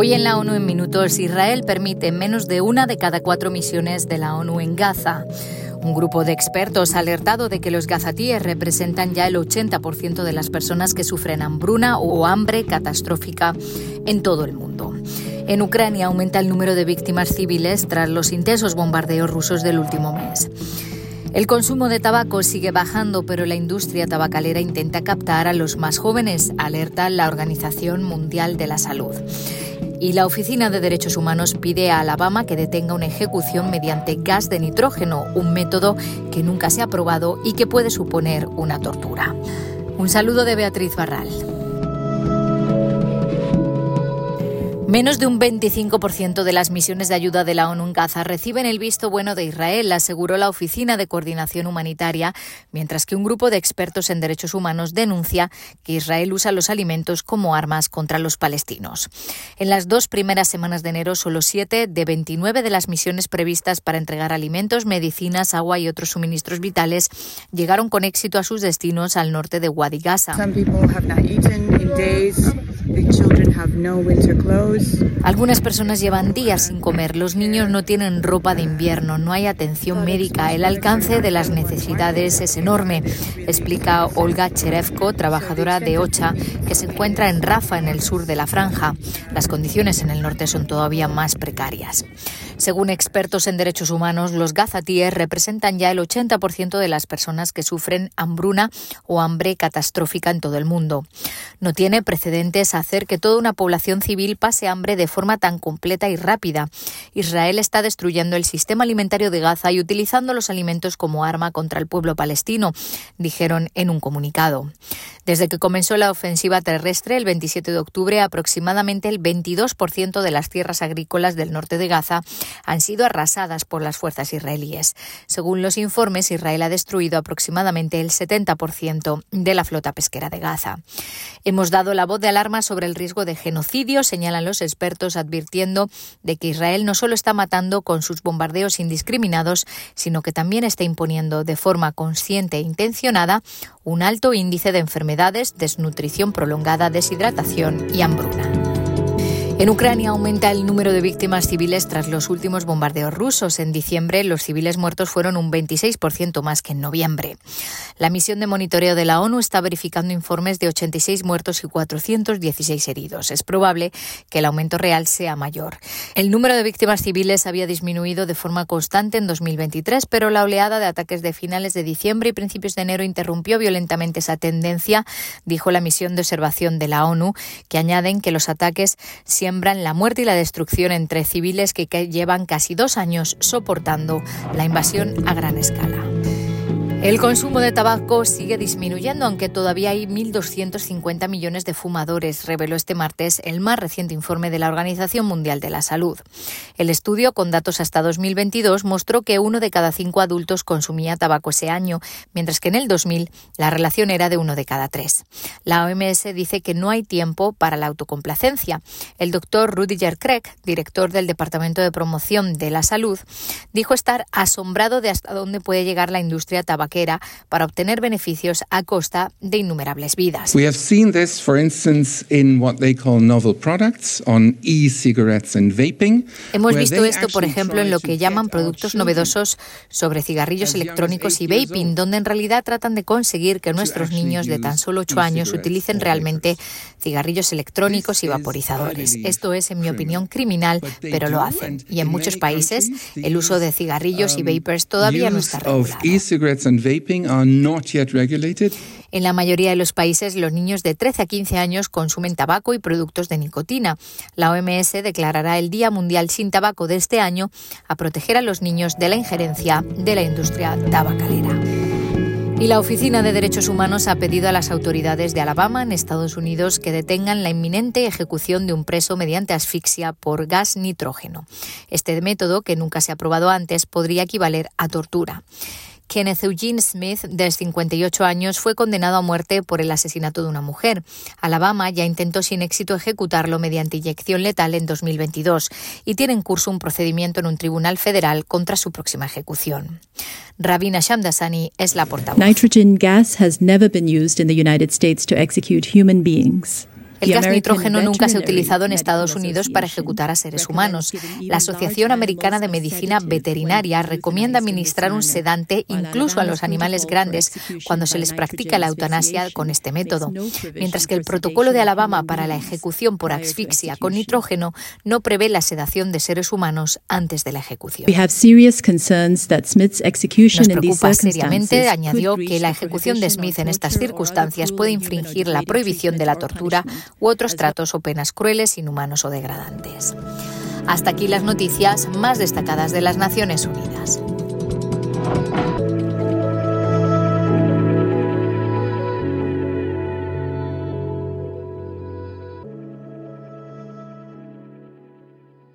Hoy en la ONU en minutos, Israel permite menos de una de cada cuatro misiones de la ONU en Gaza. Un grupo de expertos ha alertado de que los gazatíes representan ya el 80% de las personas que sufren hambruna o hambre catastrófica en todo el mundo. En Ucrania aumenta el número de víctimas civiles tras los intensos bombardeos rusos del último mes. El consumo de tabaco sigue bajando, pero la industria tabacalera intenta captar a los más jóvenes, alerta la Organización Mundial de la Salud. Y la Oficina de Derechos Humanos pide a Alabama que detenga una ejecución mediante gas de nitrógeno, un método que nunca se ha probado y que puede suponer una tortura. Un saludo de Beatriz Barral. Menos de un 25% de las misiones de ayuda de la ONU en Gaza reciben el visto bueno de Israel, aseguró la Oficina de Coordinación Humanitaria, mientras que un grupo de expertos en derechos humanos denuncia que Israel usa los alimentos como armas contra los palestinos. En las dos primeras semanas de enero, solo siete de 29 de las misiones previstas para entregar alimentos, medicinas, agua y otros suministros vitales llegaron con éxito a sus destinos al norte de Wadi Gaza. Algunas personas llevan días sin comer, los niños no tienen ropa de invierno, no hay atención médica, el alcance de las necesidades es enorme, explica Olga Cherevko, trabajadora de OCHA, que se encuentra en Rafa, en el sur de la franja. Las condiciones en el norte son todavía más precarias. Según expertos en derechos humanos, los gazatíes representan ya el 80% de las personas que sufren hambruna o hambre catastrófica en todo el mundo. No tiene precedentes hacer que toda una población civil pase hambre de forma tan completa y rápida. Israel está destruyendo el sistema alimentario de Gaza y utilizando los alimentos como arma contra el pueblo palestino, dijeron en un comunicado. Desde que comenzó la ofensiva terrestre el 27 de octubre, aproximadamente el 22% de las tierras agrícolas del norte de Gaza han sido arrasadas por las fuerzas israelíes. Según los informes, Israel ha destruido aproximadamente el 70% de la flota pesquera de Gaza. Hemos dado la voz de alarma sobre el riesgo de genocidio, señalan los expertos, advirtiendo de que Israel no solo está matando con sus bombardeos indiscriminados, sino que también está imponiendo de forma consciente e intencionada un alto índice de enfermedades, desnutrición prolongada, deshidratación y hambruna. En Ucrania aumenta el número de víctimas civiles tras los últimos bombardeos rusos. En diciembre, los civiles muertos fueron un 26% más que en noviembre. La misión de monitoreo de la ONU está verificando informes de 86 muertos y 416 heridos. Es probable que el aumento real sea mayor. El número de víctimas civiles había disminuido de forma constante en 2023, pero la oleada de ataques de finales de diciembre y principios de enero interrumpió violentamente esa tendencia, dijo la misión de observación de la ONU, que añaden que los ataques la muerte y la destrucción entre civiles que llevan casi dos años soportando la invasión a gran escala. El consumo de tabaco sigue disminuyendo, aunque todavía hay 1.250 millones de fumadores, reveló este martes el más reciente informe de la Organización Mundial de la Salud. El estudio, con datos hasta 2022, mostró que uno de cada cinco adultos consumía tabaco ese año, mientras que en el 2000 la relación era de uno de cada tres. La OMS dice que no hay tiempo para la autocomplacencia. El doctor Rudiger Craig, director del Departamento de Promoción de la Salud, dijo estar asombrado de hasta dónde puede llegar la industria tabaco para obtener beneficios a costa de innumerables vidas. We have seen this, for instance, in what they call novel products on e-cigarettes and vaping. Hemos visto esto, por ejemplo, en lo que llaman productos novedosos sobre cigarrillos electrónicos y vaping, donde en realidad tratan de conseguir que nuestros niños de tan solo 8 años utilicen realmente cigarrillos electrónicos y vaporizadores. Esto es, en mi opinión, criminal, pero lo hacen. Y en muchos países el uso de cigarrillos y vapers todavía no está regulado. En la mayoría de los países, los niños de 13 a 15 años consumen tabaco y productos de nicotina. La OMS declarará el Día Mundial sin Tabaco de este año a proteger a los niños de la injerencia de la industria tabacalera. Y la Oficina de Derechos Humanos ha pedido a las autoridades de Alabama, en Estados Unidos, que detengan la inminente ejecución de un preso mediante asfixia por gas nitrógeno. Este método, que nunca se ha probado antes, podría equivaler a tortura. Kenneth Eugene Smith, de 58 años, fue condenado a muerte por el asesinato de una mujer. Alabama ya intentó sin éxito ejecutarlo mediante inyección letal en 2022 y tiene en curso un procedimiento en un tribunal federal contra su próxima ejecución. Rabina Shamdasani es la portavoz. Nitrogen gas has never been used in the United States to execute human beings. El gas nitrógeno nunca se ha utilizado en Estados Unidos para ejecutar a seres humanos. La Asociación Americana de Medicina Veterinaria recomienda administrar un sedante incluso a los animales grandes cuando se les practica la eutanasia con este método, mientras que el protocolo de Alabama para la ejecución por asfixia con nitrógeno no prevé la sedación de seres humanos antes de la ejecución. Nos preocupa seriamente, añadió, que la ejecución de Smith en estas circunstancias puede infringir la prohibición de la tortura u otros tratos o penas crueles, inhumanos o degradantes. Hasta aquí las noticias más destacadas de las Naciones Unidas.